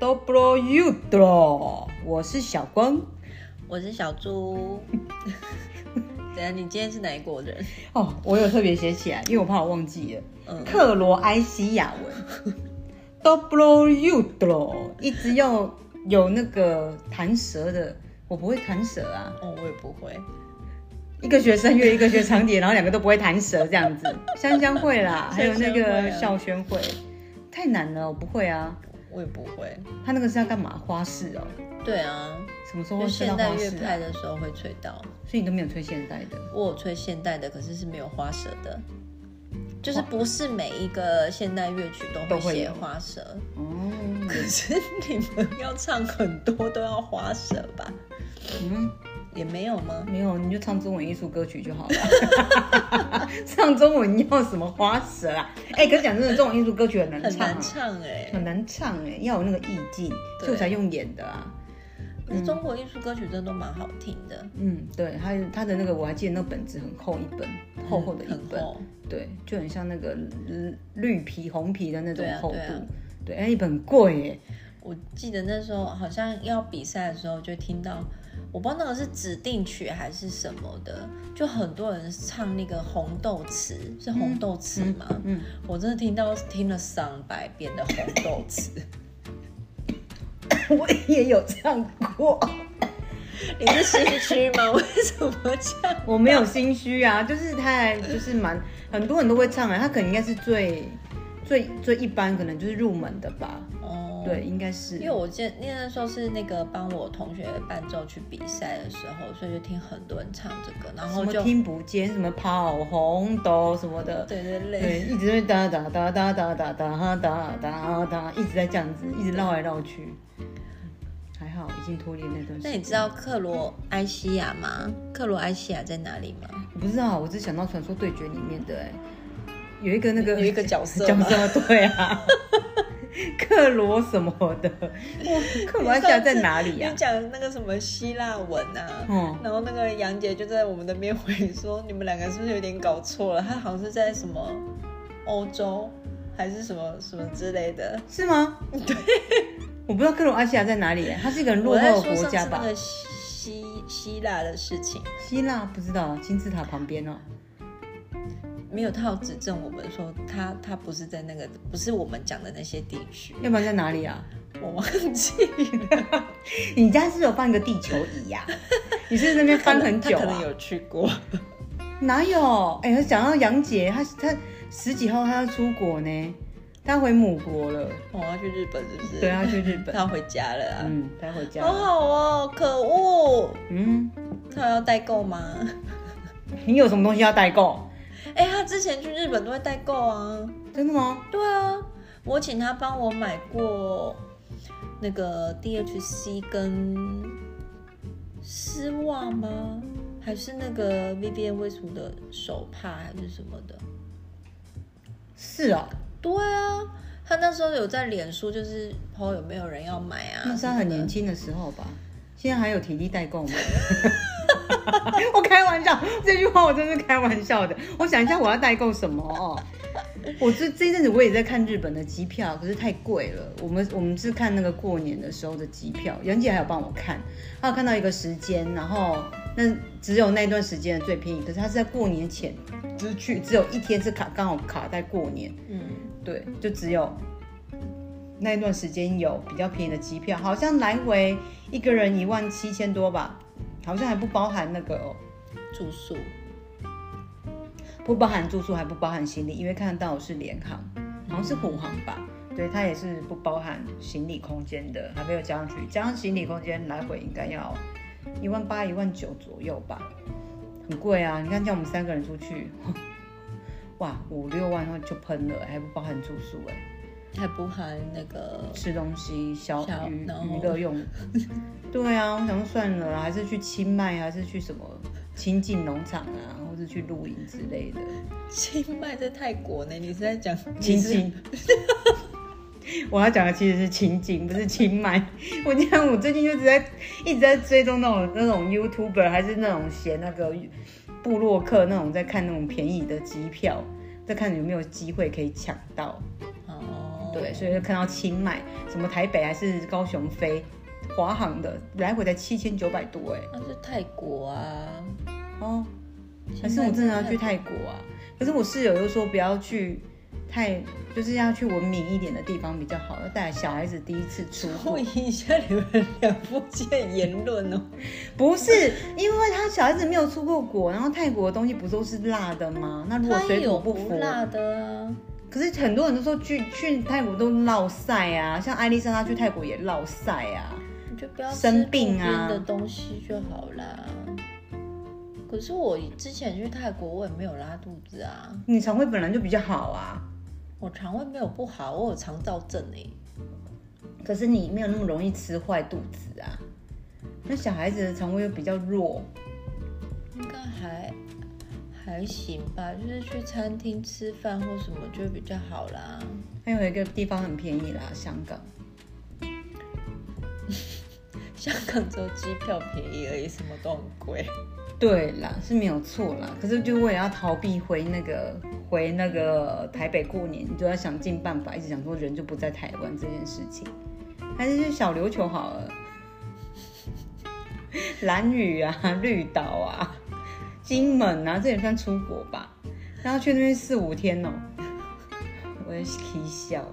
Dobro Jutro，我是小光。我是小猪。等下，你今天是哪一国人？哦，我有特别写起来，因为我怕我忘记了。嗯克罗埃西亚文 Dobro Jutro，一直要有那个弹舌的，我不会弹舌啊。哦，我也不会。一个学声乐，一个学长笛，然后两个都不会弹舌，这样子。香香会啦，还有那个啊校宣会，太难了，我不会啊。我也不会。他那个是要干嘛？花式哦，对啊，什么时候就会吹到现代乐？派的时候会吹到。所以你都没有吹现代的。我有吹现代的，可是是没有花舌的。就是不是每一个现代乐曲都会写花舌，哦，可是你们要唱很多都要花舌吧？嗯，也没有吗？没有，你就唱中文艺术歌曲就好了。唱中文要什么花舌啊？哎、可是讲真的，中文艺术歌曲很难唱、啊，很难唱哎、很难唱哎、要有那个意境，所以我才用演的啊。中国艺术歌曲真的都蛮好听的，嗯，对，他他的那个我还记得那个本子很厚一本，厚厚的一本。对，就很像那个绿绿皮红皮的那种厚度对啊对啊。对，哎、一本很贵耶。我记得那时候好像要比赛的时候，就听到，我不知道那个是指定曲还是什么的，就很多人唱那个红豆词，是红豆词吗？嗯，我真的听到听了上百遍的红豆词。我也有唱过。你是心虚吗？为什么这样？我没有心虚啊，就是他还就是蛮很多人都会唱啊，他可能应该是最最最一般，可能就是入门的吧。哦，对，应该是。因为我记得那时候是那个帮我同学伴奏去比赛的时候，所以就听很多人唱这个，然后就听不见，什么跑红豆什么的，对对对，对，一直在哒哒哒哒哒哒哒哒哒哒，一直在这样子，一直绕来绕去。还好已经脱离那段时间。那你知道克罗埃西亚吗？克罗埃西亚在哪里吗？我不知道，我只想到《传说对决》里面的哎，有一个那个有一个角色 角吗色对啊，克罗什么的，克罗埃西亚在哪里呀你？讲那个什么希腊文啊，嗯然后那个杨姐就在我们的边回说，你们两个是不是有点搞错了？他好像是在什么欧洲还是什么什么之类的。是吗？对，我不知道克罗埃西亚在哪里耶，它是一个很落后的国家吧？希希腊的事情，希腊不知道，金字塔旁边哦。没有他有指正我们说他他不是在那个不是我们讲的那些地区，要不然在哪里啊？我忘记了。你家是有放一个地球仪呀、你是那边翻很久啊？他可能有去过。哪有？哎、讲到杨姐，她她十几号她要出国呢，她回母国了。我要去日本是不是？对，她去日本。他要回家了啊。嗯，她回家好了。好哦，可恶！嗯，他要代购吗？你有什么东西要代购？哎、他之前去日本都会代购啊。真的吗？对啊，我请他帮我买过那个 DHC 跟丝袜吗？还是那个 Vivienne Westwood 的手帕还是什么的？是啊，对啊，他那时候有在脸书就是 po 有没有人要买啊？那是她很年轻。轻的时候吧？现在还有体力代购吗？我开玩笑，这句话我真是开玩笑的。我想一下，我要代购什么哦？我这这一阵子我也在看日本的机票，可是太贵了。我们我们是看那个过年的时候的机票，杨姐还有帮我看，她有看到一个时间，然后那只有那段时间的最便宜，可是她是在过年前，只去只有一天是卡刚好卡在过年，嗯，对，就只有那一段时间有比较便宜的机票，好像来回一个人一万七千多吧，好像还不包含那个哦，住宿。不包含住宿，还不包含行李，因为看得到我是联航，好像是虎航吧，对，它也是不包含行李空间的，还没有加上去，加上行李空间来回应该要一万八、一万九左右吧，很贵啊！你看叫我们三个人出去，哇，五六万就喷了，还不包含住宿哎、还不含那个吃东西、小小娱娱乐用。对啊，我想说算了啦，还是去清迈，还是去什么亲近农场啊，或是去露营之类的。清迈在泰国呢，你是在讲亲近。我要讲的其实是情景，不是清迈。我你看，我最近就一直在一直在追踪那种那种 YouTuber，还是那种写那个布洛克那种，在看那种便宜的机票，在看有没有机会可以抢到。哦，对，所以就看到清迈，什么台北还是高雄飞，华航的来回才七千九百多哎，那是泰国啊，哦，可是我真的要去泰国啊？可是我室友又说不要去太，就是要去文明一点的地方比较好，要带小孩子第一次出国注。意一下你们两夫妻的言论哦。不是，因为他小孩子没有出过国，然后泰国的东西不都是辣的吗？那如果水土不服，不辣的啊，可是很多人都说去去泰国都落晒啊，像艾丽莎她去泰国也落晒啊。你就不要生病啊的东西就好啦。可是我之前去泰国，我也没有拉肚子啊，你肠胃本来就比较好啊，我肠胃没有不好，我有肠燥症哎、可是你没有那么容易吃坏肚子啊。那小孩子的肠胃又比较弱，应该还还行吧，就是去餐厅吃饭或什么就比较好啦。还有一个地方很便宜啦，香港。香港只有机票便宜而已，什么都很贵。对啦，是没有错啦。可是就为了要逃避回那个回那个台北过年，你就要想尽办法，一直想说人就不在台湾这件事情，还是去小琉球好了。蓝屿啊，绿岛啊，金门啊，这也算出国吧？然后去那边四五天哦、我也可以笑，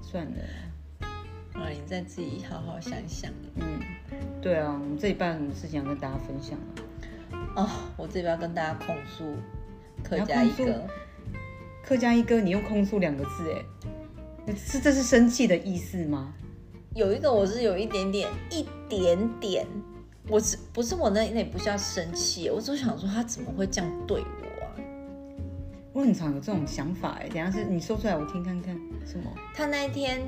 算了啦。啊，你再自己好好想想。嗯，对啊，我们这一半有什么事情要跟大家分享啊？哦，我这边要跟大家控诉客家一哥，客家一哥，你用控诉两个字，哎，是这是生气的意思吗？有一个我是有一点点一点点，我是不是我那那也不是要生气，我只想说他怎么会这样对我啊？我很常有这种想法，哎，等下是你说出来我听看看，什么？他那一天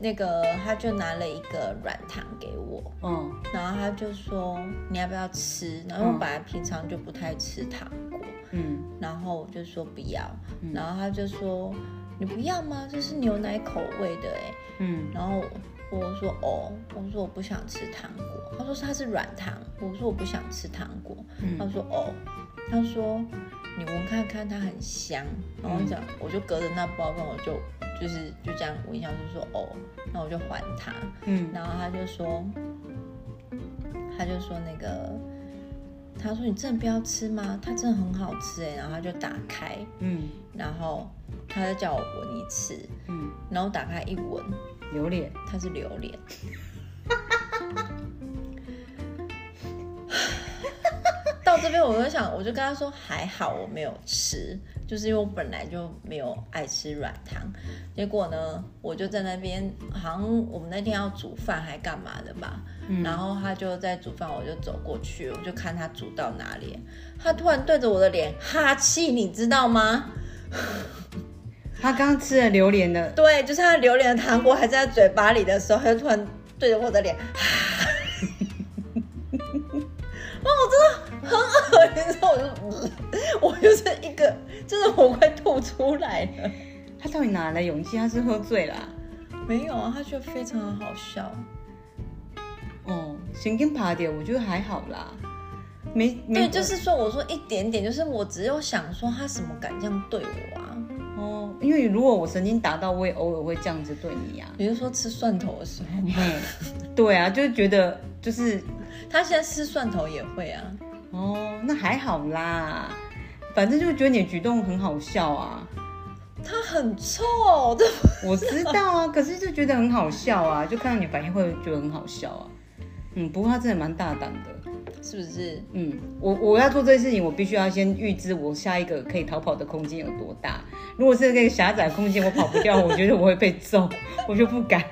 那个他就拿了一个软糖给我，嗯然后他就说你要不要吃？然后我本来平常就不太吃糖果，嗯然后我就说不要，然后他就说你不要吗？这是牛奶口味的哎，嗯然后我说哦，我说我不想吃糖果，他说它是软糖，我说我不想吃糖果，他嗯说哦，他说你闻看看它很香，然后讲我就隔着那包跟我就就是就这样闻一下，就说哦，那我就还他，嗯。然后他就说，他就说那个，他说你真的不要吃吗？它真的很好吃哎，然后他就打开，嗯。然后他就叫我闻一次，嗯，然后打开一闻，榴莲，它是榴莲。到这边我就想，我就跟他说还好我没有吃，就是因为我本来就没有爱吃软糖。结果呢，我就在那边，好像我们那天要煮饭还干嘛的吧，然后他就在煮饭，我就走过去，我就看他煮到哪里，他突然对着我的脸哈气，你知道吗？他刚吃了榴莲的，对，就是他榴莲的糖果还在嘴巴里的时候，他就突然对着我的脸，哇，我真的很恶心，然后我就，我就是一个，真的我快吐出来了。他到底哪来勇气？他是喝醉啦、没有啊，他觉得非常的好笑。哦，神经爬点，我觉得还好啦，没没对，就是说，我说一点点，就是我只有想说，他怎么敢这样对我啊？哦，因为如果我神经达到，我也偶尔会这样子对你呀、比如说吃蒜头的时候？嗯，对啊，就是觉得就是他现在吃蒜头也会啊。哦，那还好啦，反正就觉得你的举动很好笑啊。他很臭，这我知道啊，可是就觉得很好笑啊，就看到你反应会觉得很好笑啊。嗯，不过他真的蛮大胆的。是不是？嗯，我我要做这件事情，我必须要先预知我下一个可以逃跑的空间有多大。如果是那个狭窄空间，我跑不掉，我觉得我会被揍，我就不敢。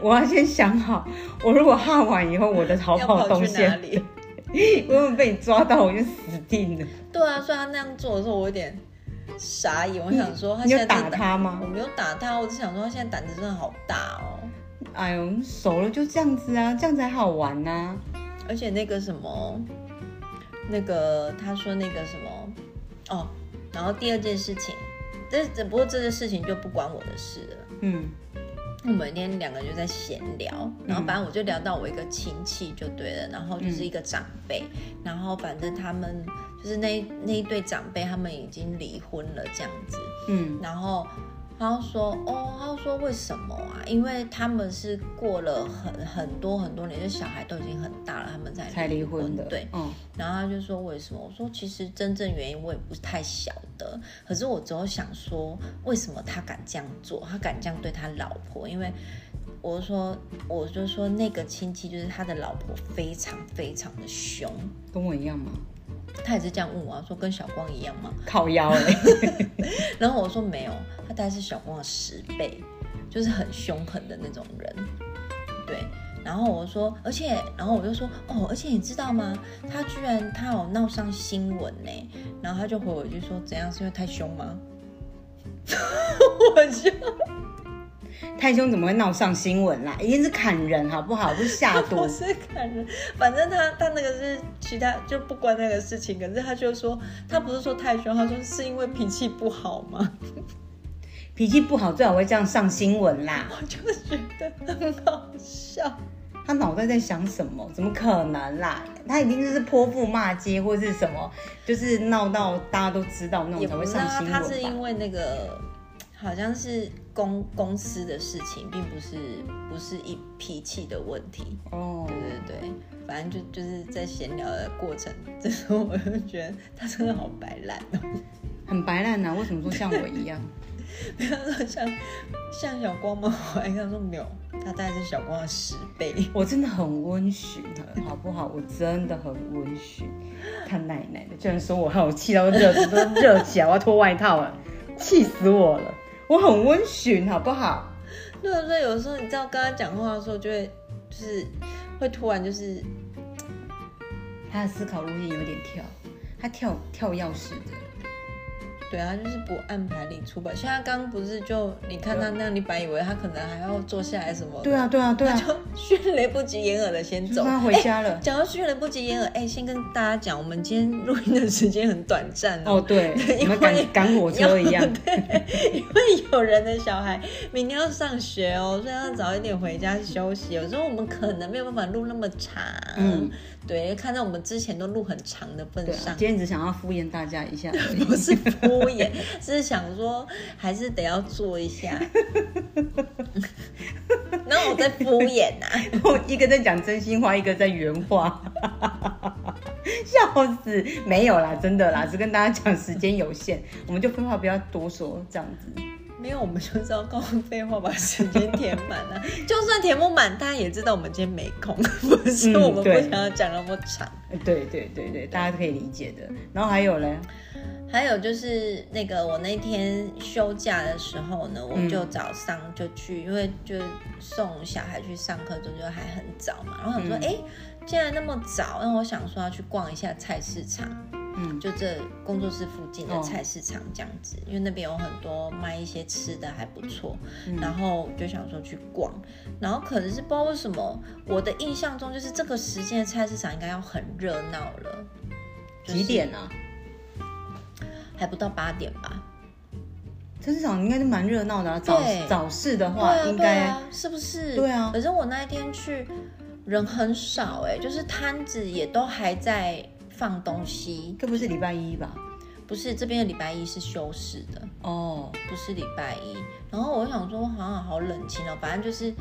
我要先想好，我如果哈完以后，我的逃跑动跑去哪线，里？如果被你抓到，我就死定了。对啊，所以他那样做的时候，我有点傻眼。我想说，他你有打现在真的他吗我？没有打他，我只想说他现在胆子真的好大哦。哎呦，熟了就这样子啊，这样才好玩呐、啊。而且那个什么，那个他说那个什么，哦，然后第二件事情，这只不过这件事情就不关我的事了。嗯。我们那天两个人就在闲聊，然后反正我就聊到我一个亲戚就对了，然后就是一个长辈，然后反正他们就是那那一对长辈，他们已经离婚了这样子，嗯。然后他就说哦，他就说为什么啊？因为他们是过了很很多很多年，就小孩都已经很大了，他们才才离婚的，对，嗯，然后他就说为什么？我说其实真正原因我也不太晓得，可是我只有想说，为什么他敢这样做？他敢这样对他老婆？因为我就说，我就说那个亲戚就是他的老婆非常非常的凶，跟我一样吗？他也是这样问我，说跟小光一样吗？靠腰嘞，然后我说没有，他大概是小光的十倍，就是很凶狠的那种人。对，然后我说，而且，然后我就说，哦，而且你知道吗？他居然他有闹上新闻呢。然后他就回我一句说，怎样？是因为太凶吗？我就太凶怎么会闹上新闻啦？一定是砍人好不好？不是下毒 不。是砍人，反正他他那个是其他就不关那个事情，可是他就说他不是说太凶，他说是因为脾气不好吗？脾气不好最好会这样上新闻啦。我就觉得很好笑。他脑袋在想什么？怎么可能啦？他一定就是泼妇骂街或是什么，就是闹到大家都知道那种才会上新闻吧？他是因为那个好像是公公司的事情，并不是不是一脾气的问题。哦，对对对，反正就就是在闲聊的过程，这时候我就觉得他真的好白烂哦。很白烂呐、为什么说像我一样？不要说像像小光吗？我还跟他说没有，他大概是小光的十倍。我真的很温驯的，好不好？我真的很温驯。他奶奶的，居然说我害我气到热都热起来，我要脱外套了，气死我了！我很温驯，好不好？对所以有时候你知道跟他讲话的时候，就会就是会突然就是他的思考路线有点跳，他跳跳钥匙的。对啊，就是不按牌理出牌。像他刚刚不是就你看他那样，你本来以为他可能还要坐下来什么，对啊，对啊，对啊，就 迅雷不及掩耳的先走。就是他回家了。讲到迅雷不及掩耳，哎，先跟大家讲，我们今天录音的时间很短暂哦，对，因为赶赶火车一样。对，因为有人的小孩明天要上学哦，所以要早一点回家休息。有时候我们可能没有办法录那么长，嗯，对，看在我们之前都录很长的份上，，今天只想要敷衍大家一下。不是敷衍，是想说还是得要做一下。那我在敷衍呐、我一个在讲真心话，一个在原话，笑死！没有啦，真的啦，只跟大家讲时间有限，我们就废话不要多说，这样子。没有，我们就是要告诉废话，把时间填满啊。就算填不满，大家也知道我们今天没空，不是嗯我们不想要讲那么长。对对对对，大家可以理解的。然后还有嘞，还有就是那个我那天休假的时候呢，我就早上就去，因为就送小孩去上课，就就还很早嘛。然后想说，嗯哎、既然那么早，那我想说要去逛一下菜市场，嗯，就这工作室附近的哦菜市场这样子，因为那边有很多卖一些吃的还不错，嗯然后就想说去逛，然后可能是不知道为什么，我的印象中就是这个时间的菜市场应该要很热闹了，就是几点啊？还不到八点吧？菜市场应该是蛮热闹的啊。早早市的对话，啊，应该是不是？对啊可是我那一天去，人很少哎、就是摊子也都还在放东西，这不是礼拜一吧？不是这边的礼拜一是休市的，哦，不是礼拜一。然后我想说，好像好冷清哦，反正就是。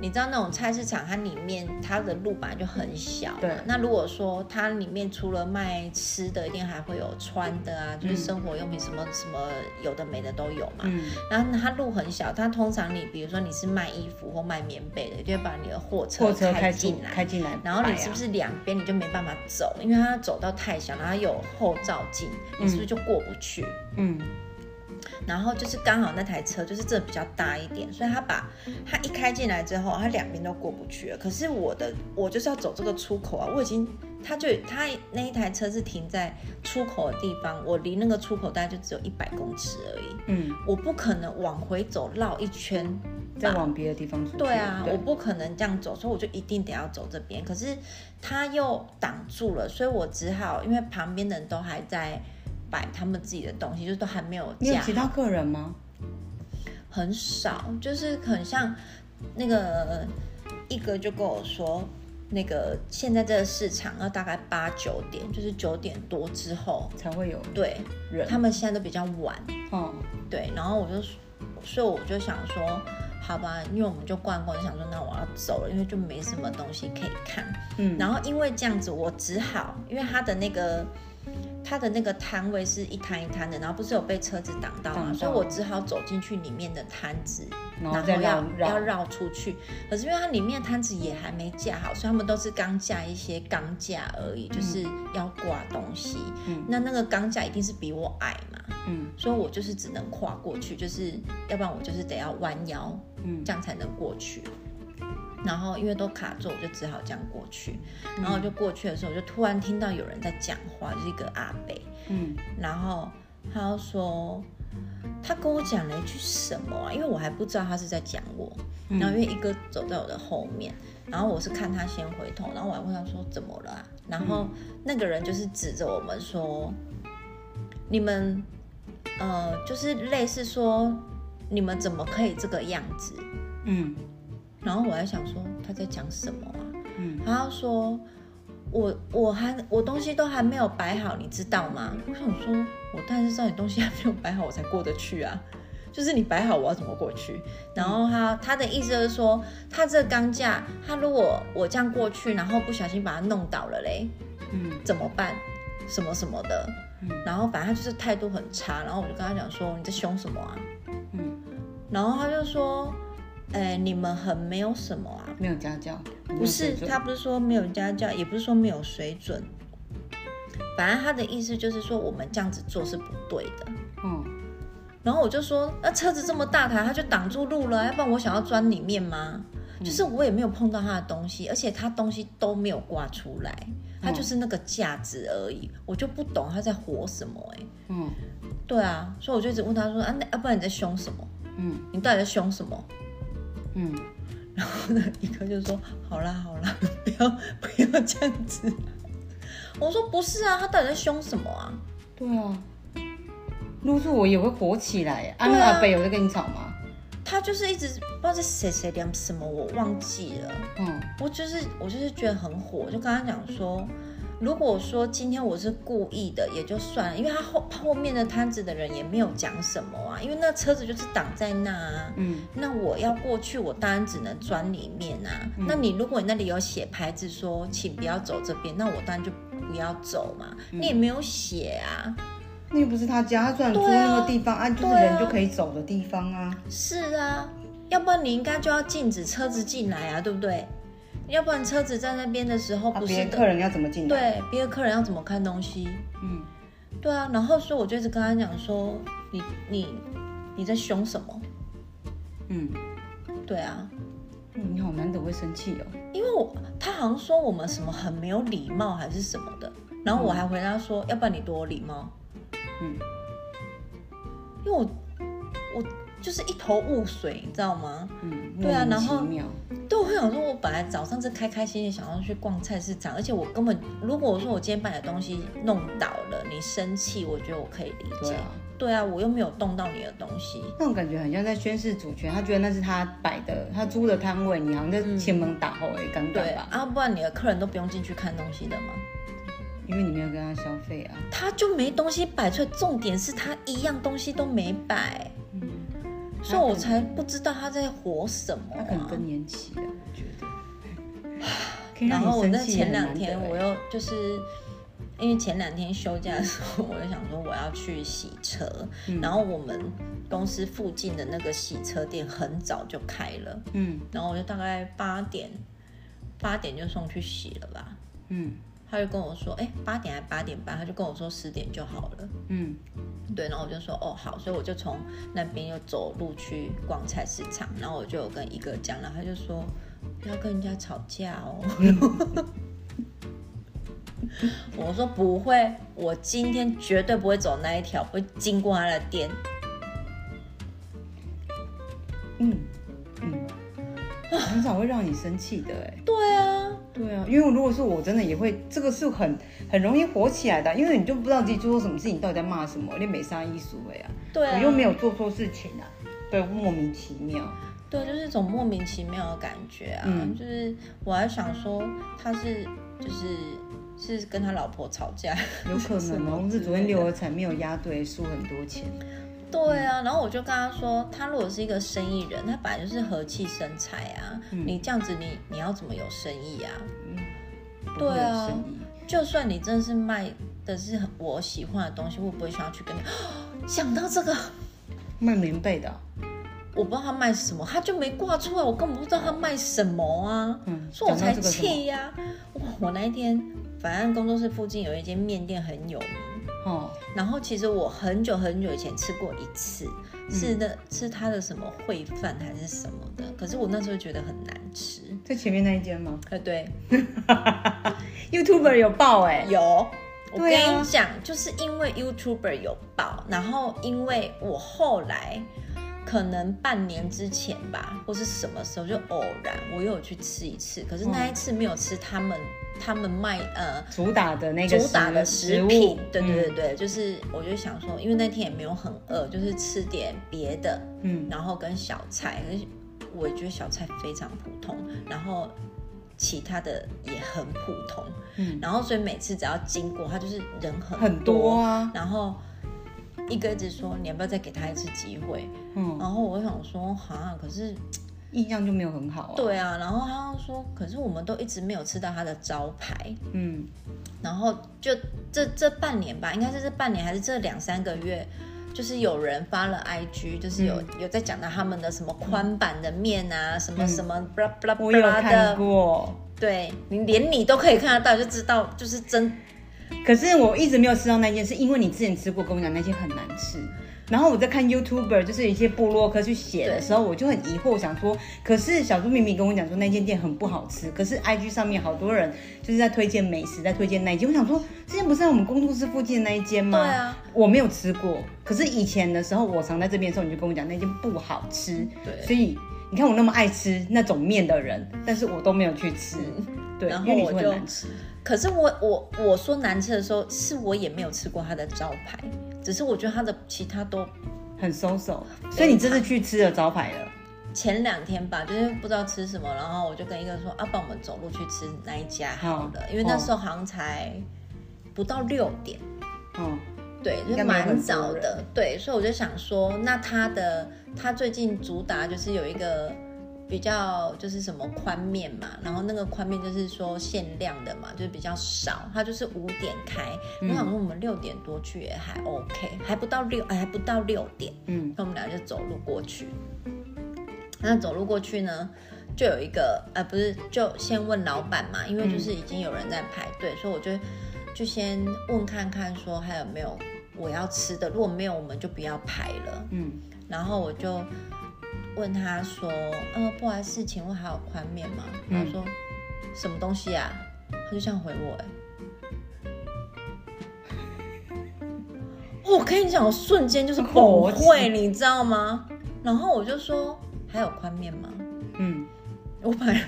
你知道那种菜市场，它里面它的路本来就很小。对。那如果说它里面除了卖吃的，一定还会有穿的啊，就是嗯生活用品，什么什么有的没的都有嘛。嗯，然后它路很小，它通常你比如说你是卖衣服或卖棉被的，就会把你的货车开进来，开进来然后你是不是两边你就没办法走，因为它走到太小，然后有后照镜，你是不是就过不去？嗯然后就是刚好那台车就是这比较大一点，所以他把他一开进来之后，他两边都过不去了。可是我的我就是要走这个出口啊，我已经他就他那一台车是停在出口的地方，我离那个出口大概就只有一百公尺而已，嗯，我不可能往回走绕一圈再往别的地方出去。对啊，对我不可能这样走，所以我就一定得要走这边。可是他又挡住了，所以我只好因为旁边的人都还在摆他们自己的东西，就是都还没有架你有其他好，客人吗？很少，就是很像那个一哥就跟我说。那个现在这个市场要大概八九点，就是九点多之后，才会有对人。他们现在都比较晚，哦，对，然后我就所以我就想说，好吧，因为我们就逛逛，想说那我要走了，因为就没什么东西可以看。嗯，然后因为这样子，我只好因为他的那个他的那个摊位是一摊一摊的，然后不是有被车子挡到嘛，所以我只好走进去里面的摊子，然后要要绕出去。可是因为它里面的摊子也还没架好，所以他们都是刚架一些钢架而已，就是要挂东西。嗯那那个钢架一定是比我矮嘛，嗯所以我就是只能跨过去，就是要不然我就是得要弯腰，嗯这样才能过去。然后因为都卡住，我就只好这样过去。然后我就过去的时候，我就突然听到有人在讲话，就是一个阿伯，嗯然后他就说，他跟我讲了一句什么啊？因为我还不知道他是在讲我。嗯然后因为一哥走在我的后面，然后我是看他先回头，然后我还问他说怎么了、啊？然后那个人就是指着我们说，你们呃，就是类似说你们怎么可以这个样子？嗯然后我还想说他在讲什么啊？嗯然后说我我还我东西都还没有摆好，你知道吗？我想说，我当然知道你东西还没有摆好，我才过得去啊。就是你摆好，我要怎么过去？然后他他的意思就是说，他这个钢架，他如果我这样过去，然后不小心把它弄倒了嘞，嗯怎么办？什么什么的。嗯然后反正他就是态度很差，然后我就跟他讲说，你在凶什么啊？嗯，然后他就说，哎，你们很没有什么啊？没有家教，不是，他不是说没有家教，也不是说没有水准，反正他的意思就是说我们这样子做是不对的。嗯然后我就说，那车子这么大台，他就挡住路了，要不然我想要钻里面吗？就是我也没有碰到他的东西，而且他东西都没有挂出来，他就是那个架子而已，我就不懂他在活什么哎、嗯对啊，所以我就一直问他说，啊，那要不然你在凶什么？嗯你到底在凶什么？嗯然后呢，一个就说：“好啦好啦，不要 不要这样子。”我说：“不是啊，他到底在凶什么啊对啊，如果是我也会火起来。阿北有在跟你吵吗？？”他就是一直不知道在谁谁聊什么，我忘记了。嗯我就是我就是觉得很火，就跟他讲说，如果说今天我是故意的也就算了，因为他后后面的摊子的人也没有讲什么啊，因为那车子就是挡在那啊。嗯那我要过去，我当然只能钻里面啊。那你如果你那里有写牌子说请不要走这边，那我当然就不要走嘛。你也没有写啊。那又不是他家，他虽然租那个地方啊，就是人就可以走的地方啊。是啊，要不然你应该就要禁止车子进来啊，对不对？要不然车子在那边的时候啊，不是客人要怎么进来？，对别的客人要怎么看东西？嗯对啊，然后所以我就一直跟他讲说，你你你在凶什么？嗯，对啊，嗯你好难得会生气哦。因为我他好像说我们什么很没有礼貌还是什么的，然后我还回答说，要不然你多有礼貌，嗯因为我我就是一头雾水，你知道吗？嗯，对啊然后对，我想说，我本来早上是开开心心想要去逛菜市场，而且我根本如果我说我今天把你的东西弄倒了，你生气，我觉得我可以理解。对啊对啊，我又没有动到你的东西。那种感觉很像在宣示主权，他觉得那是他摆的，他租的摊位，你好像在前门打后哎，尴对尬吧？啊，不然你的客人都不用进去看东西的吗？因为你没有跟他消费啊。他就没东西摆出来，重点是他一样东西都没摆，嗯，所以我才不知道他在活什么、啊。他可能更年期了，我觉得。然后我那让你生气前两天我又就是因为前两天休假的时候，我就想说我要去洗车，嗯然后我们公司附近的那个洗车店很早就开了，嗯然后我就大概八点八点就送去洗了吧。嗯他就跟我说，哎，八点还八点半，他就跟我说十点就好了。嗯对，然后我就说哦好，所以我就从那边又走路去逛菜市场，然后我就有跟一个讲了，他就说不要跟人家吵架哦。我说不会，我今天绝对不会走那一条，不会经过他的店。嗯嗯，很少会让你生气的哎。对啊，对啊，因为如果是我真的也会，这个是很很容易火起来的，因为你就不知道自己做错什么事情，到底在骂什么，你没啥艺术哎啊，对啊，我又没有做错事情啊，对，莫名其妙。对，就是一种莫名其妙的感觉啊。嗯就是我还想说他是就是是跟他老婆吵架，有可能哦，是昨天六合彩没有押对，输很多钱。对啊，然后我就跟他说，他如果是一个生意人，他本来就是和气生财啊，你这样子你你要怎么有生意啊？对啊就算你真的是卖的是我喜欢的东西，我不会想要去跟你。想到这个，卖棉被的哦，我不知道他卖什么，他就没挂出来，我根本不知道他卖什么啊。嗯所以我才气呀、哇，我那一天反正工作室附近有一间面店很有名，哦，然后其实我很久很久以前吃过一次，是嗯那是他的什么烩饭还是什么的，可是我那时候觉得很难吃。在前面那一间吗呃，对？YouTuber 有爆哎、有。我跟你讲，就是因为 YouTuber 有爆，然后因为我后来可能半年之前吧，或是什么时候就偶然我又有去吃一次，可是那一次没有吃他们他们卖呃主打的那个主打的食品，对对对嗯对，就是我就想说，因为那天也没有很饿，就是吃点别的，嗯。然后跟小菜，我觉得小菜非常普通，然后其他的也很普通，嗯，然后所以每次只要经过，他就是人很很多啊，然后一个一直说你要不要再给他一次机会，嗯，然后我想说哈，可是印象就没有很好啊。，对啊，然后他就说，可是我们都一直没有吃到他的招牌，嗯。然后就这这半年吧，应该是这半年还是这两三个月，就是有人发了 IG，就是有、嗯。有在讲到他们的什么宽版的面啊，什么什么有 blah 看的，过，对你连你都可以看得到，就知道就是真。可是我一直没有吃到那件，是因为你之前吃过，跟我讲那件很难吃。然后我在看 YouTuber，就是有一些部落客去写的时候，我就很疑惑，想说，可是小猪明明跟我讲说那间店很不好吃，可是 IG 上面好多人就是在推荐美食，在推荐那一间。我想说，之前不是在我们工作室附近的那一间吗？对啊，我没有吃过。可是以前的时候，我常在这边的时候，你就跟我讲那间不好吃。对所以你看我那么爱吃那种面的人，但是我都没有去吃。对，嗯然后我就很难吃。可是我我我说难吃的时候，是我也没有吃过他的招牌，只是我觉得他的其他都很松手，所以你这次去吃了招牌了。前两天吧，就是不知道吃什么，然后我就跟一个说啊，帮我们走路去吃那一家好了，好。因为那时候好像才不到六点，嗯，对，就蛮早的，对，所以我就想说，那他的他最近主打就是有一个比较就是什么宽面嘛，然后那个宽面就是说限量的嘛，就是比较少，它就是五点开，我想说我们六点多去也还 OK，还不到六，哎，还不到六点，嗯，那我们俩就走路过去。那走路过去呢，就有一个呃，不是，就先问老板嘛，因为就是已经有人在排队，所以我就就先问看看说还有没有我要吃的，如果没有，我们就不要排了。嗯，然后我就问他说，呃，不好意思，请问还有宽面吗？他说、什么东西啊？他就这样回我、哎。我跟你讲，我瞬间就是崩火溃，你知道吗？然后我就说还有宽面吗？嗯，我本来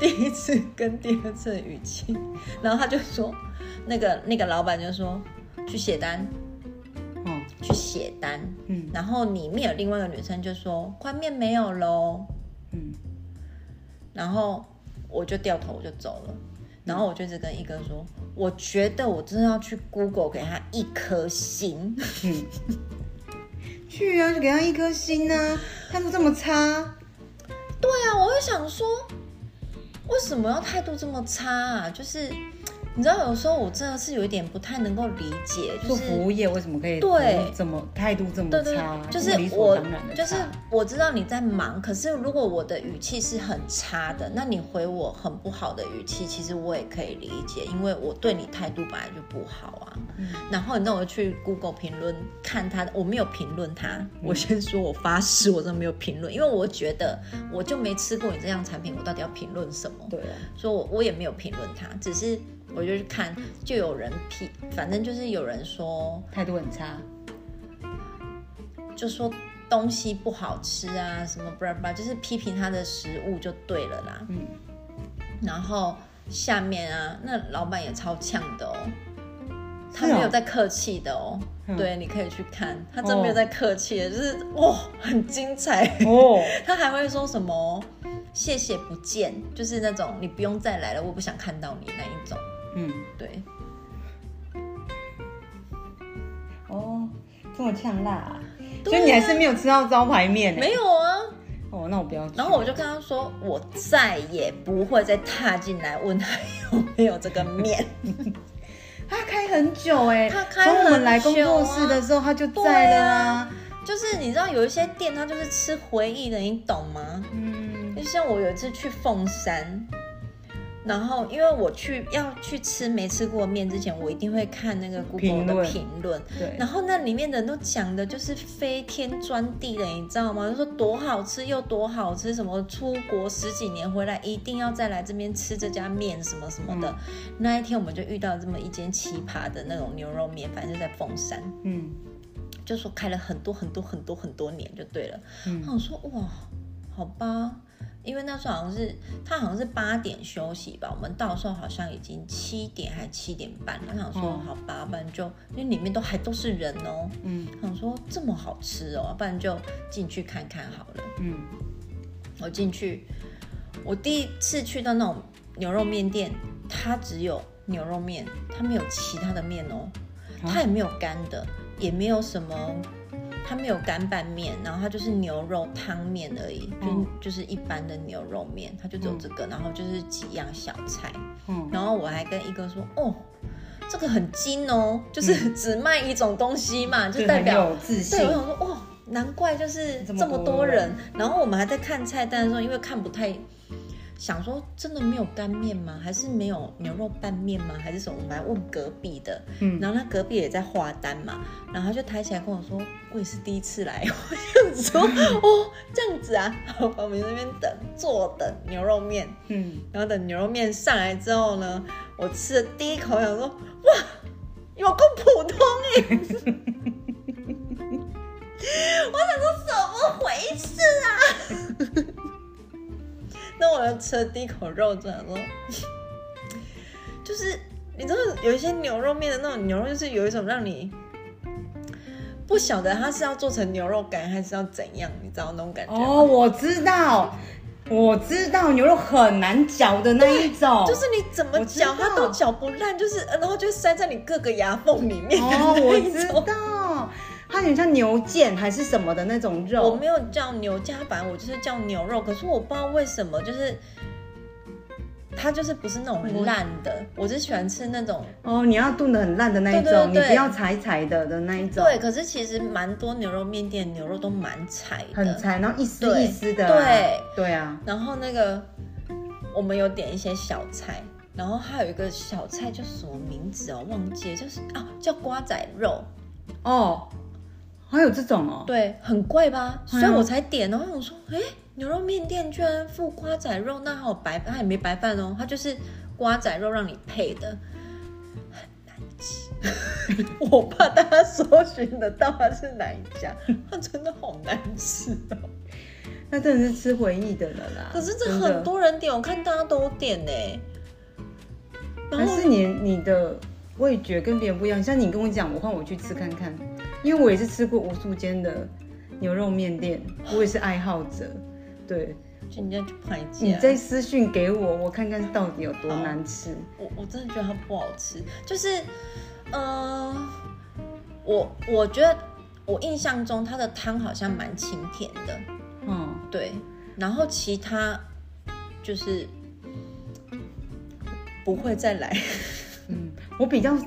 第一次跟第二次的语气，然后他就说，那个那个老板就说去写单，哦，去写单，嗯。然后里面有另外一个女生就说宽面没有喽，嗯，然后我就掉头我就走了，然后我就一直跟一哥说，我觉得我真的要去 Google 给他一颗星，去啊，就给他一颗星啊，态度这么差，对啊，我会想说，为什么要态度这么差啊？就是你知道，有时候我真的是有一点不太能够理解，就是做服务业为什么可以对怎么态度这么对对差，对，就是我就是我知道你在忙，可是如果我的语气是很差的，那你回我很不好的语气，其实我也可以理解，因为我对你态度本来就不好啊。嗯然后你让我去 Google 评论看他的，我没有评论他，嗯我先说我发誓我真的没有评论，因为我觉得我就没吃过你这样产品，我到底要评论什么？对啊，所以我我也没有评论他，只是我就去看，就有人批，反正就是有人说。态度很差，就说东西不好吃啊，什么不拉不拉，就是批评他的食物就对了啦。嗯，然后下面啊，那老板也超呛的哦，他没有在客气的哦。嗯对，你可以去看，他真没有在客气的，就是哇，很精彩。哦，他还会说什么谢谢不见，就是那种你不用再来了，我不想看到你那一种。哦，这么呛辣、啊，所以你还是没有吃到招牌面、欸。没有啊。哦，那我不要。然后我就跟他说，我再也不会再踏进来问他有没有这个面。他开很久哎、他开从我们来工作室的时候他就在了啊。就是你知道有一些店，它就是吃回忆的，你懂吗？嗯就像我有一次去凤山，然后因为我去要去吃没吃过的面之前，我一定会看那个 Google 的评论。对然后那里面的人都讲的就是飞天钻地的，你知道吗？就说多好吃又多好吃，什么出国十几年回来一定要再来这边吃这家面什么什么的。那一天我们就遇到这么一间奇葩的那种牛肉面，反正就在凤山，嗯就说开了很多很多很多很多年就对了。嗯我想说哇，好吧，因为那时候好像是他好像是八点休息吧，我们到时候好像已经七点还七点半了。我想说、嗯好吧，不然就因为里面都还都是人哦，嗯想说这么好吃哦，不然就进去看看好了。嗯我进去，我第一次去到那种牛肉面店，它只有牛肉面，它没有其他的面哦，啊它也没有干的，也没有什么，它没有干拌面，然后它就是牛肉汤面而已，就、嗯就是一般的牛肉面，它就只有这个，然后就是几样小菜，嗯然后我还跟一哥说，哦。这个很精哦，就是只卖一种东西嘛，就就代表有自信对，我。想说，哇，难怪就是这么多人。然后我们还在看菜单的时候，因为看不太，想说真的没有干面吗？还是没有牛肉拌面吗？还是什么？我们来问隔壁的，嗯然后他隔壁也在画单嘛，然后他就抬起来跟我说，我也是第一次来，我这样子说，哦，这样子啊，我们在那边等，坐等牛肉面。嗯，然后等牛肉面上来之后呢，我吃了第一口，想说哇，有够普通哎、我想说怎么回事啊？那我就吃了第一口肉，就想说，就是你知道有一些牛肉面的那种牛肉，就是有一种让你。不晓得它是要做成牛肉干还是要怎样，你知道那种感觉吗？哦，我知道，我知道牛肉很难嚼的那一种，就是你怎么嚼，它都嚼不烂，就是呃然后就塞在你各个牙缝里面的哦，那我。知道，它有点像牛腱还是什么的那种肉。我没有叫牛夹板，我就是叫牛肉。可是我不知道为什么，就是它就是不是那种烂的，我就喜欢吃那种。哦，你要炖的很烂的那一种，对对对你不要柴柴的的那一种，对，可是其实蛮多牛肉面店牛肉都蛮柴的，很柴，然后一丝一丝的、啊。对对啊，然后那个我们有点一些小菜，然后还有一个小菜叫什么名字哦，忘记了，就是啊叫瓜仔肉。哦，还有这种哦。对，很贵吧？所以我才点哦。我想说，哎，牛肉面店居然附瓜仔肉，那还有白，它也没白饭哦，它就是瓜仔肉让你配的，很难吃。我怕大家搜寻得到它是哪一家，它真的好难吃哦。那真的是吃回忆的了啦。可是这很，多人点，我看大家都点呢。然后还是你你的味觉跟别人不一样。像你跟我讲，我换我去吃看看，因为我也是吃过无数间的牛肉面店，我也是爱好者。对，就人家去排挤，你再私讯给我，我看看到底有多难吃。我我真的觉得它不好吃，就是，呃，我我觉得我印象中它的汤好像蛮清甜的，嗯，对，然后其他就是不会再来，嗯，我比较不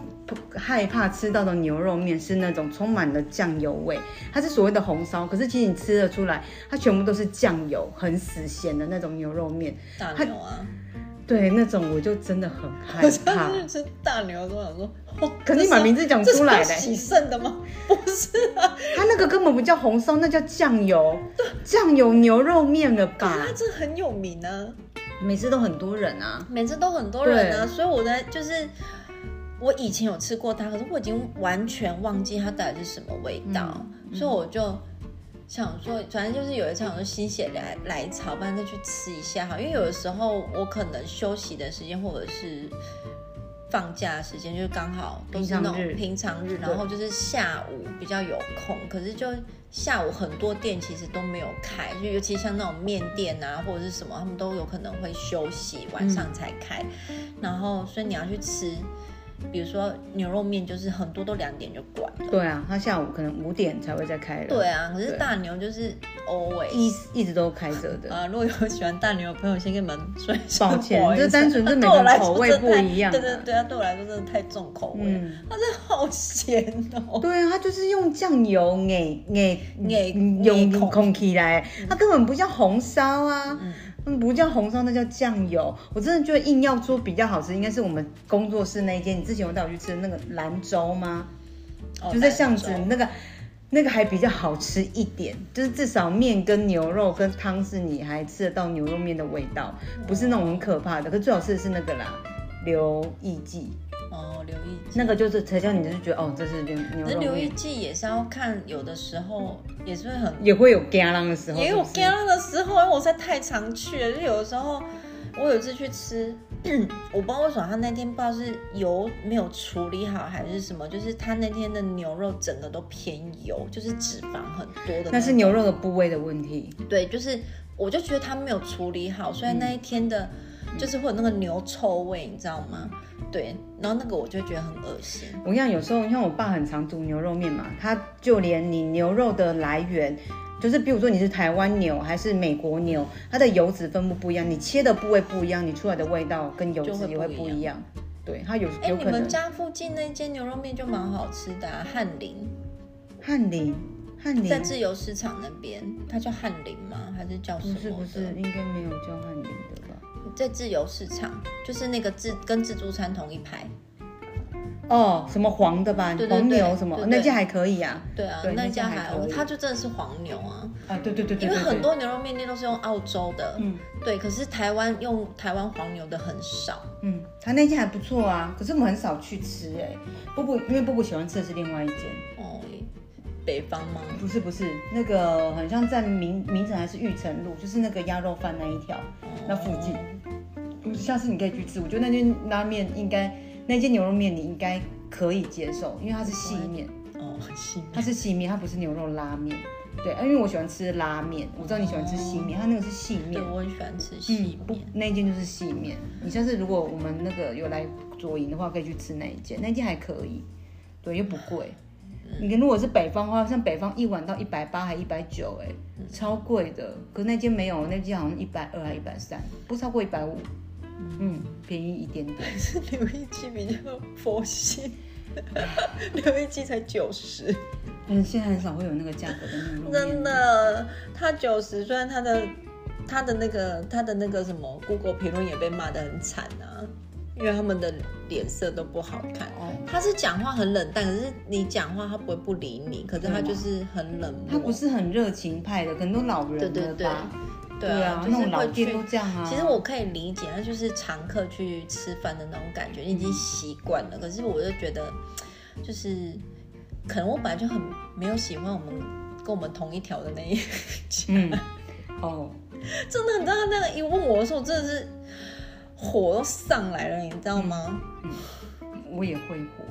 害怕吃到的牛肉面是那种充满了酱油味，它是所谓的红烧，可是其实你吃得出来，它全部都是酱油，很死咸的那种牛肉面。大牛啊，对，那种我就真的很害怕。次吃大牛的时候想说，哦可你把名字讲出来嘞要洗肾的吗？不是啊，它那个根本不叫红烧，那叫酱油，酱油牛肉面了吧它？这很有名啊。每次都很多人啊。每次都很多人啊，所以我在就是我以前有吃过它，可是我已经完全忘记它到底是什么味道，嗯所以我就想说，反正就是有一次我就心血来来潮，不然再去吃一下哈，因为有的时候我可能休息的时间或者是。放假的时间就是刚好都是那种平常日平常日，然后就是下午比较有空，可是就下午很多店其实都没有开，就尤其像那种面店啊或者是什么，他们都有可能会休息，晚上才开。然后所以你要去吃，比如说牛肉面，就是很多都两点就关了。对啊，他下午可能五点才会再开了。对啊，可是大牛就是 always 一一直都开着的。啊，如果有喜欢大牛的朋友，先跟你们说一声抱歉不好意思这单纯是每个口味不一样啊对对对啊，对我来说真的太重口味它真的好咸哦。对啊，它就是用酱油给给给用空起来，它根本不像红烧啊。不叫红烧，那叫酱油。我真的觉得硬要说比较好吃，应该是我们工作室那一间。你之前有带我去吃的那个兰州吗？哦就在巷子那个，那个还比较好吃一点，就是至少面跟牛肉跟汤是你还吃得到牛肉面的味道，不是那种很可怕的。可最好吃的是那个啦，刘义记，哦，刘义记那个就是才叫你就是觉得哦，这是牛牛可是刘义肉面，记也是要看，有的时候也是会很也会有干啷的时候，也有是不是干的时候，因为我实在太常去了。就有的时候，我有一次去吃，我不知道为什么他那天不知道是油没有处理好还是什么，就是他那天的牛肉整个都偏油，就是脂肪很多的种。那是牛肉的部位的问题。对，就是我就觉得他没有处理好，所以那一天的，嗯就是会有那个牛臭味，你知道吗？对，然后那个我就觉得很恶心。我跟你讲，有时候你看我爸很常煮牛肉面嘛，他就连你牛肉的来源，就是比如说你是台湾牛还是美国牛，它的油脂分布不一样，你切的部位不一样，你出来的味道跟油脂也会不一样。对，它有哎，你们家附近那间牛肉面就蛮好吃的、啊，翰林。翰林，翰林在自由市场那边，它叫翰林吗？还是叫什么？不是不是，应该没有叫翰林？在自由市场，就是那个自跟自助餐同一排。哦，什么黄的吧？对对黄牛什么那家还可以啊。对啊，对那那家家还它就真的是黄牛啊，啊，对对对对对对因为很多牛肉面店都是用澳洲的，嗯对，可是台湾用台湾黄牛的很少。嗯，他那家还不错啊，可是我们很少去吃哎、布布因为布布喜欢吃的是另外一间。哦，北方吗？不是不是，那个很像在明明城还是玉城路，就是那个鸭肉饭那一条那附近。嗯下次你可以去吃，我觉得那间拉面应该，那间牛肉面你应该可以接受，因为它是细面，哦，细它是细面，它不是牛肉拉面。对，因为我喜欢吃拉面，我知道你喜欢吃细面，它那个是细面对，。我很喜欢吃细不面。，那一间就是细面。你下次如果我们那个有来左营的话，可以去吃那一间，那一间还可以，对，又不贵。你如果是北方的话，像北方一碗到一百八还一百九，哎，超贵的。可是那间没有，那间好像一百二还一百三，不超过一百五，嗯，便宜一点点。还是刘一基比较佛系，刘一基才九十，嗯，现在很少会有那个价格的那种真。的，他九十，虽然他的他的那个他的那个什么 Google 评论也被骂得很惨啊，因为他们的脸色都不好看。哦，他是讲话很冷淡，可是你讲话他不会不理你，可是他就是很冷漠。他不是很热情派的，可能都老人对对对？对对啊，那就是会种老店去都这样啊。其实我可以理解，那就是常客去吃饭的那种感觉，你已经习惯了。可是我就觉得，就是可能我本来就很没有喜欢我们跟我们同一条的那一 家，嗯，哦，真的，你知道他那个一问我的时候，我真的是火都上来了，你知道吗？我也会火。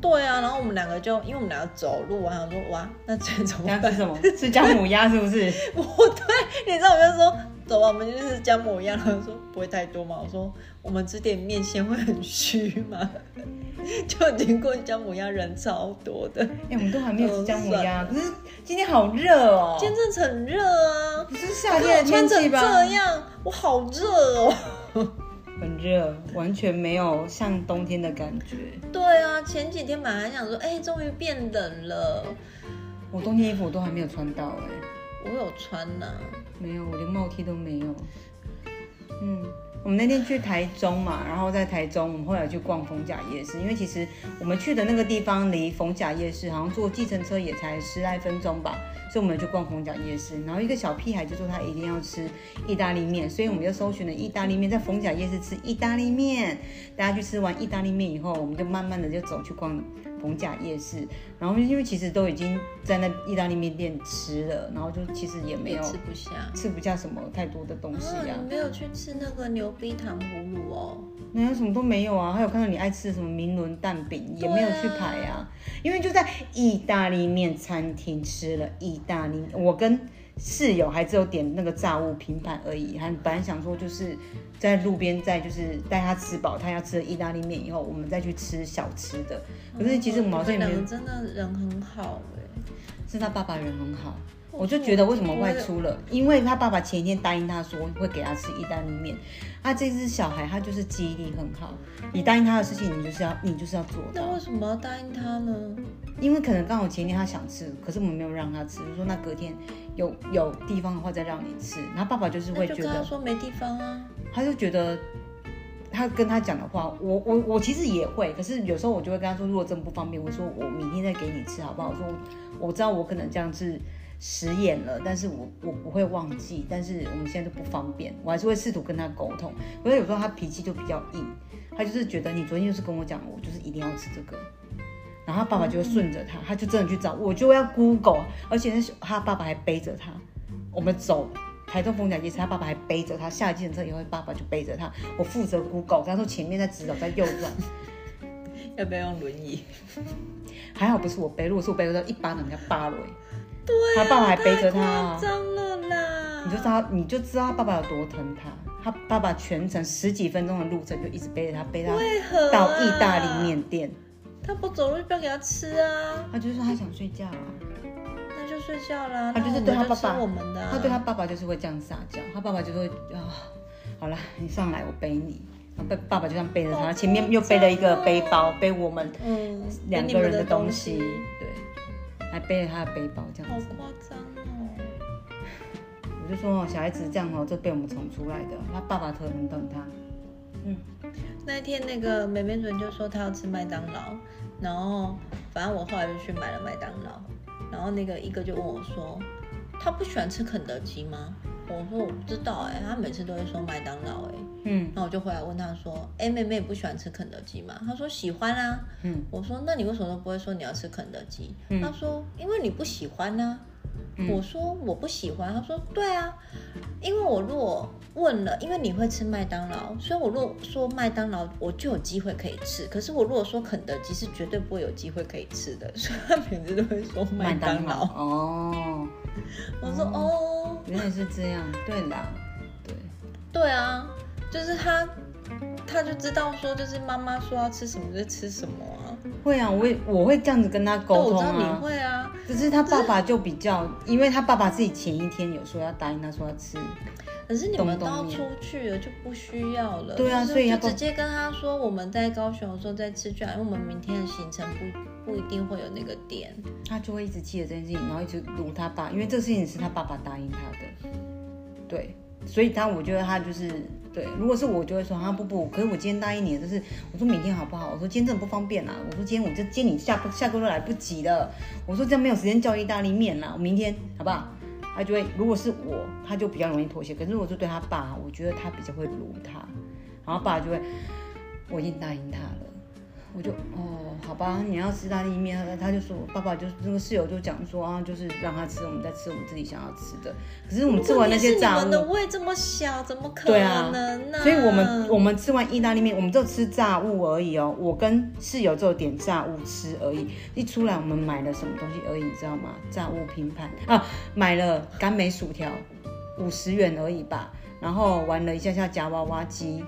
对啊，然后我们两个就因为我们两个走路啊，想说哇，那这怎么办？要吃什么？吃姜母鸭是不是？我对，你知道我就说走吧，我们就是姜母鸭。他说不会太多嘛，我说我们吃点面线会很虚嘛？就经过姜母鸭人超多的，哎、我们都还没有吃姜母鸭，哦可是今天好热哦。今天真的很热啊，不是夏天的穿成天气吧？这样，我好热哦。很热，完全没有像冬天的感觉。对啊，前几天本来还想说，哎、终于变冷了，我冬天衣服我都还没有穿到哎、我有穿呐、没有，我连帽 T 都没有。嗯，我们那天去台中嘛，然后在台中，我们后来去逛逢甲夜市，因为其实我们去的那个地方离逢甲夜市好像坐计程车也才十来分钟吧，所以我们就逛逢甲夜市。然后一个小屁孩就说他一定要吃意大利面，所以我们就搜寻了意大利面，在逢甲夜市吃意大利面。大家去吃完意大利面以后，我们就慢慢的就走去逛逢甲夜市。然后因为其实都已经在那意大利面店吃了，然后就其实也没有吃不下。吃不下什么太多的东西呀，没有去吃那个牛逼糖葫芦哦？没有什么都没有啊。还有看到你爱吃的什么明伦蛋饼，也没有去排啊，因为就在意大利面餐厅吃了意大你，我跟室友还只有点那个炸物拼盘而已，还本来想说就是在路边再就是带他吃饱，他要吃了意大利面以后，我们再去吃小吃的。可是其实我们好像也没有你们真的人很好哎、是他爸爸人很好。我就觉得为什么外出了，因为他爸爸前一天答应他说会给他吃意大利面，啊，这只小孩他就是记忆力很好，你答应他的事情，你就是要你就是要做到。那为什么要答应他呢？因为可能刚好前一天他想吃，可是我们没有让他吃，就说那隔天有有地方的话再让你吃。然后爸爸就是会觉得，说没地方啊。他就觉得他跟他讲的话，我我我其实也会，可是有时候我就会跟他说，如果真不方便，我说我明天再给你吃好不好？我说我知道我可能这样是食言了，但是我我不会忘记，但是我们现在都不方便，我还是会试图跟他沟通。可是有时候他脾气就比较硬，他就是觉得你昨天就是跟我讲，我就是一定要吃这个。然后他爸爸就会顺着他，他就真的去找，我就要 Google，而且那他爸爸还背着他，我们走台中逢甲夜市，他爸爸还背着他，下计程车以后，爸爸就背着他，我负责 Google，跟他说前面在直走，在右转，要不要用轮椅？还好不是我背，如果是我背，我就一巴掌给他扒了、欸。对、啊，他爸爸还背着他太夸张了啦！你就知道，你就知道他爸爸有多疼他。他爸爸全程十几分钟的路程就一直背着他，背他为何、啊、到意大利面店。他不走路就不要给他吃啊，他就是说他想睡觉啊，睡觉啦。他就是对他爸爸他对他爸爸就是会这样撒娇，他爸爸就会啊，好了，你上来我背你。然后背爸爸就这样背着他，前面又背了一个背包，背我们嗯两个人的东东西，对，还背着他的背包这样子。好夸张哦！我就说哦，小孩子这样哦，就被我们宠出来的，他爸爸特很疼他。嗯，那天那个美美准就说她要吃麦当劳，然后反正我后来就去买了麦当劳，然后那个一哥就问我说，他不喜欢吃肯德基吗？我说我不知道哎、他每次都会说麦当劳哎、嗯然后我就回来问他说，哎、妹妹不喜欢吃肯德基吗？他说喜欢啊。嗯我说那你为什么都不会说你要吃肯德基？嗯他说因为你不喜欢啊。嗯我说我不喜欢，他说对啊，因为我如果问了，因为你会吃麦当劳，所以我如果说麦当劳，我就有机会可以吃。可是我如果说肯德基，是绝对不会有机会可以吃的，所以他每次都会说麦当劳。哦，我说哦，原来是这样，对啦，对，对啊，就是他，他就知道说，就是妈妈说要吃什么就吃什么啊。会啊，我也我会这样子跟他，沟通我知道你啊。会啊，可是他爸爸就比较，因为他爸爸自己前一天有说要答应他说要吃，可是你们都要出去了，就不需要了。对啊所以要直接跟他说，我们在高雄的时候再吃就好，因为我们明天的行程不不一定会有那个点。他就会一直记得这件事情，然后一直撸他爸，因为这个事情是他爸爸答应他的，对，所以他我觉得他就是对，如果是我就会说啊不不，可是我今天答应你，就是我说明天好不好？我说今天真的不方便啦，我说今天我就接你下下个都来不及了，我说这样没有时间叫意大利面啦，我明天好不好？他就会，如果是我，他就比较容易妥协。可是如果是对他爸，我觉得他比较会如他，然后爸就会，我已经答应他了。我就哦，好吧，你要吃意大利面，他他就说，爸爸就那个室友就讲说啊，就是让他吃，我们再吃我们自己想要吃的。可是我们吃完那些炸问题是你们的，胃这么小，怎么可能呢、所以我们我们吃完意大利面，我们就吃炸物而已哦。我跟室友只有点炸物吃而已。一出来我们买了什么东西而已，你知道吗？炸物拼盘啊，买了甘梅薯条，五十元而已吧。然后玩了一下下夹娃娃机。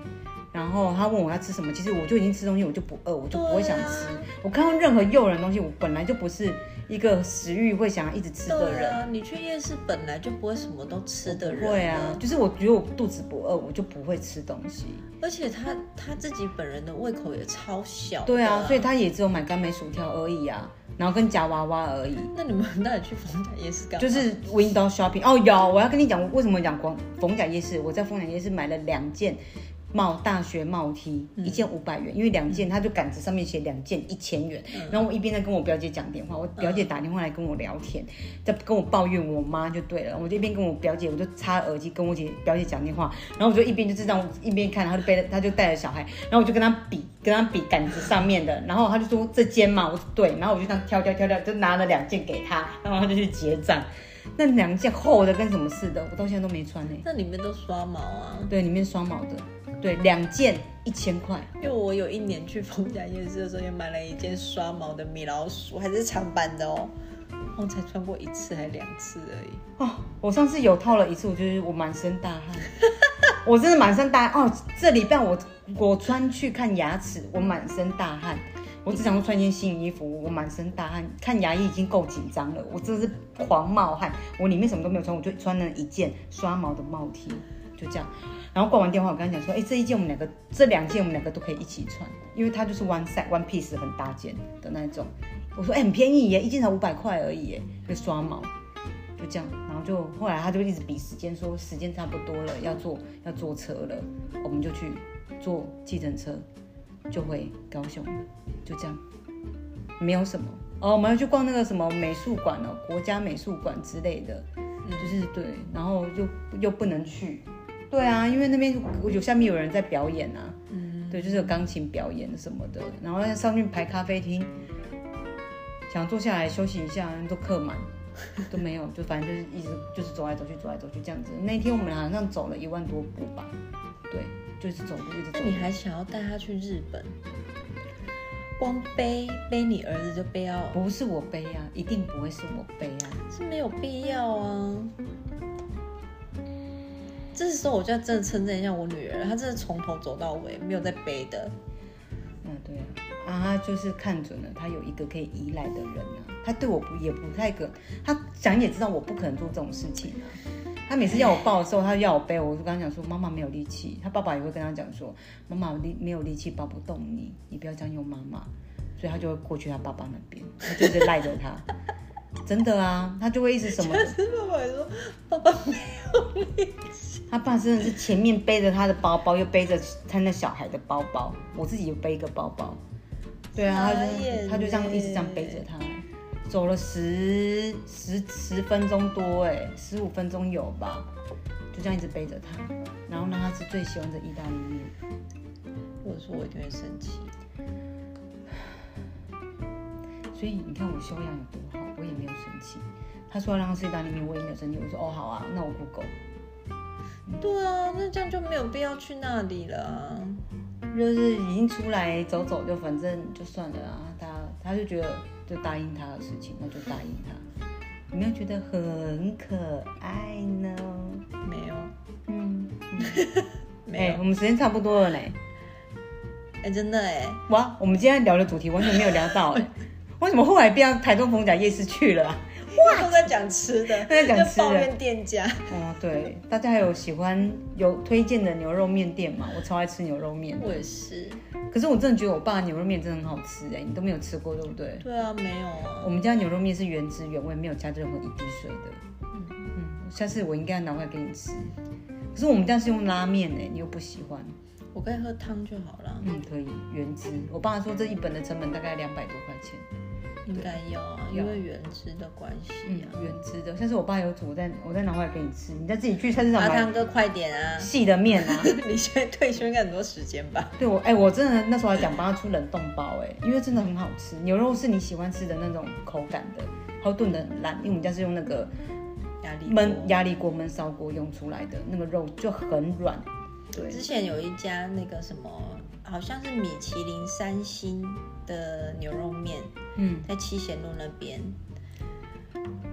然后他问我要吃什么，其实我就已经吃东西，我就不饿，我就不会想吃。啊我看到任何诱人的东西，我本来就不是一个食欲会想要一直吃的人。对啊，你去夜市本来就不会什么都吃的人，会啊，就是我觉得我肚子不饿，我就不会吃东西。而且他他自己本人的胃口也超小的，对啊，所以他也只有买甘梅薯条而已啊，然后跟夹娃娃而已，那你们到底去逢甲夜市干嘛？就是 window shopping。哦，有，我要跟你讲，为什么讲逢逢甲夜市？我在逢甲夜市买了两件。帽大学帽 T 一件五百元，因为两件他就杆子上面写两件一千元。然后我一边在跟我表姐讲电话，我表姐打电话来跟我聊天，在跟我抱怨我妈就对了。我就一边跟我表姐，我就插耳机跟我姐表姐讲电话，然后我就一边就这样一边看，然后就背着他就带着小孩，然后我就跟他比跟他比杆子上面的，然后他就说这件嘛，我说对，然后我就这样挑挑挑挑，就拿了两件给他，然后他就去结账。那两件厚的跟什么似的，我到现在都没穿呢、那里面都刷毛啊。对，里面刷毛的，对，两件一千块。因为我有一年去逢甲夜市的时候，也买了一件刷毛的米老鼠，还是长版的哦。好像才穿过一次还两次而已。哦，我上次有套了一次，我就是我满身大汗，我真的满身大汗哦。这礼拜我我穿去看牙齿，我满身大汗。我只想说穿件新衣服，我满身大汗，看牙医已经够紧张了，我真的是狂冒汗。我里面什么都没有穿，我就穿了一件刷毛的帽 T，就这样。然后挂完电话，我跟他讲说，哎，这一件我们两个，这两件我们两个都可以一起穿，因为它就是 one size one piece 很大件的那种。我说，哎，很便宜耶，一件才五百块而已耶，就刷毛，就这样。然后就后来他就一直比时间，说时间差不多了，要坐要坐车了，我们就去坐计程车。就回高雄，就这样，没有什么。哦。我们要去逛那个什么美术馆哦，国家美术馆之类的，就是对，然后又又不能去，对啊，因为那边有下面有人在表演啊，嗯，对，就是有钢琴表演什么的，然后上去排咖啡厅，想坐下来休息一下，都客满，都没有，就反正就是一直就是走来走去，走来走去这样子。那天我们好像走了一万多步吧，对。就是走路一直走。那你还想要带他去日本？光背背你儿子就背要？不是我背啊，一定不会是我背啊，是没有必要啊。这时候我就要真的称赞一下我女儿，她真的从头走到尾没有在背的。嗯，对啊，啊，她就是看准了，她有一个可以依赖的人啊。她对我不也不太可，她想也知道我不可能做这种事情啊。他每次要我抱的时候，他要我背，我就跟他讲说：“妈妈没有力气。”他爸爸也会跟他讲说：“妈妈力没有力气抱不动你，你不要这样用妈妈。”所以他就会过去他爸爸那边，他就是赖着他。真的啊，他就会一直什么？爸爸说：“爸爸没有力气。”他爸真的是前面背着他的包包，又背着他那小孩的包包，我自己又背一个包包。对啊，他就他就这样一直这样背着他。走了十十十分钟多哎，十五分钟有吧？就这样一直背着他，然后让他吃最喜欢的意大利面。或者说我一定会生气。所以你看我修养有多好，我也没有生气。他说要让他吃意大利面，我也没有生气。我说哦好啊，那我不够。对啊，那这样就没有必要去那里了。就是已经出来走走，就反正就算了啊。他他就觉得。就答应他的事情，那就答应他。有没有觉得很可爱呢？没有，嗯，没有。我们时间差不多了嘞。哎，真的哎。哇，我们今天聊的主题完全没有聊到哎。为什么后来变到台中逢甲夜市去了？哇，都在讲吃的，都在讲吃的。抱怨店家。哦，对，大家还有喜欢有推荐的牛肉面店吗？我超爱吃牛肉面。我也是。可是我真的觉得我爸牛肉面真的很好吃哎，你都没有吃过对不对？对啊，没有啊。我们家牛肉面是原汁原味，没有加任何一滴水的。嗯嗯，下次我应该拿回来给你吃。可是我们家是用拉面哎，你又不喜欢。我可以喝汤就好了。嗯，可以原汁。我爸说这一本的成本大概两百多块钱。应该要啊，因为原汁的关系啊。原汁的，下次我爸有煮，我再我再拿回来给你吃。你再自己去菜市场买。阿汤哥，快点啊！细的面啊！你现在退休应该很多时间吧？对我，哎，我真的那时候还讲帮他出冷冻包，哎，因为真的很好吃。牛肉是你喜欢吃的那种口感的，它炖的很烂，因为我们家是用那个压力焖压力锅焖烧锅用出来的，那个肉就很软。对，之前有一家那个什么。好像是米其林三星的牛肉面，嗯，在七贤路那边，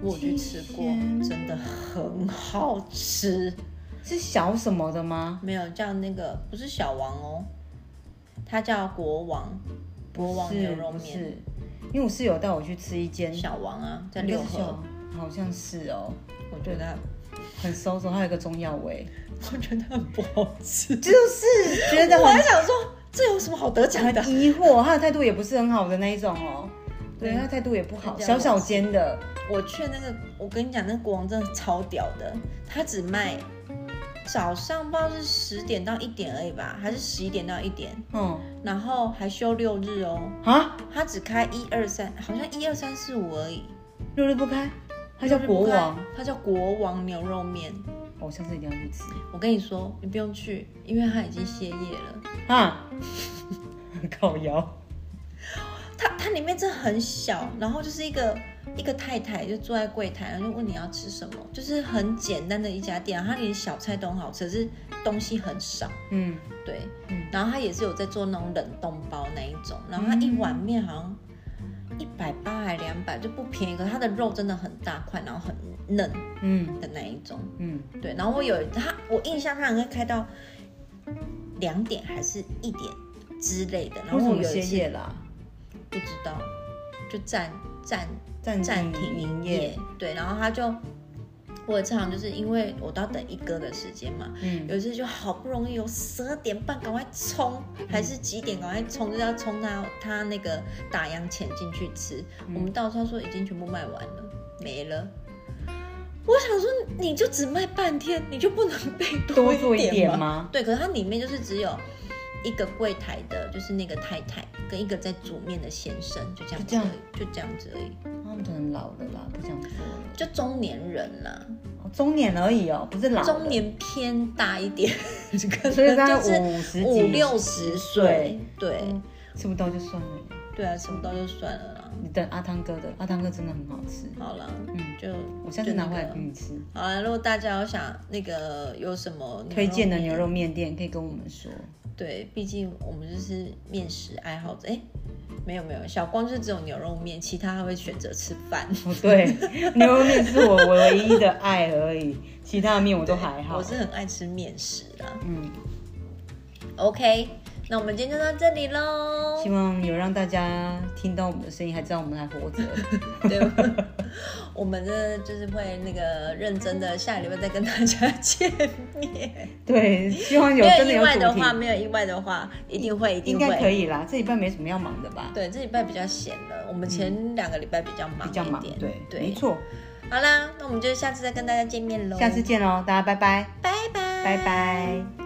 我去吃过，真的很好吃。是小什么的吗？没有，叫那个不是小王哦，它叫国王，国王牛肉面。是，因为我室友带我去吃一间小王啊，在六合，好像是哦。我觉得很收手，它有一个中药味，我觉得很不好吃，就是觉得我还想说。这有什么好得奖的？疑惑，他的态度也不是很好的那一种哦。对，他态度也不好，小小间的。我去那个，我跟你讲，那国王真的超屌的。他只卖早上不知道是十点到一点而已吧，还是十一点到一点？嗯。然后还休六日哦。啊？他只开一二三，好像一二三四五而已。六日不开？他叫国王，他叫国王牛肉面。我下次一定要去吃。我跟你说，你不用去，因为他已经歇业了。啊，烤窑。它它里面真的很小，然后就是一个一个太太就坐在柜台，然后就问你要吃什么，就是很简单的一家店，它连小菜都很好吃，是东西很少。嗯，对。然后他也是有在做那种冷冻包那一种，然后他一碗面好像一百八还两百就不便宜，可是它的肉真的很大块，然后很嫩嗯的那一种。嗯，对，然后我有他，我印象他好像开到两点还是一点之类的，然后我有一次业啦？不知道，就暂暂暂暂停营营业，，对，然后他就。我有一次好像就是因为我都要等一哥的时间嘛，嗯有一次就好不容易有十二点半赶快冲，还是几点赶快冲，就是要冲到他那个打烊前进去吃。嗯我们到时候说已经全部卖完了，没了。我想说，你就只卖半天，你就不能备多做一点吗？对，可是它里面就是只有一个柜台的，就是那个太太跟一个在煮面的先生，就这样子就这样，就这样子而已，他们可能老了啦，不想做了。就中年人啦，哦中年而已哦，不是老了中，年偏大一点，可 所以大概能就是五十几五六十岁，对嗯吃不到就算了。对啊，吃不到就算了啦。你等阿汤哥的，阿汤哥真的很好吃。好了，嗯，就我下次拿回来就那个给你吃。好了，如果大家有想那个有什么推荐的牛肉面店可以跟我们说。对，毕竟我们就是面食爱好者。哎，没有没有，小光就是只有牛肉面，其他他会选择吃饭。哦，对，牛肉面是我唯一的爱而已，其他的面我都还好。我是很爱吃面食的。嗯，OK，那我们今天就到这里喽希。望有让大家听到我们的声音，还知道我们还活着。对，我们呢就是会那个认真的，下礼拜再跟大家见面。对，希望有没有意真的有主题，外的话，没有意外的话，一定会，一定应会该可以啦。这礼拜没什么要忙的吧？对，这礼拜比较闲了，我们前两个礼拜比较忙比较忙对，没。错。好啦，那我们就下次再跟大家见面喽。下次见喽，大家拜拜，拜拜，拜拜。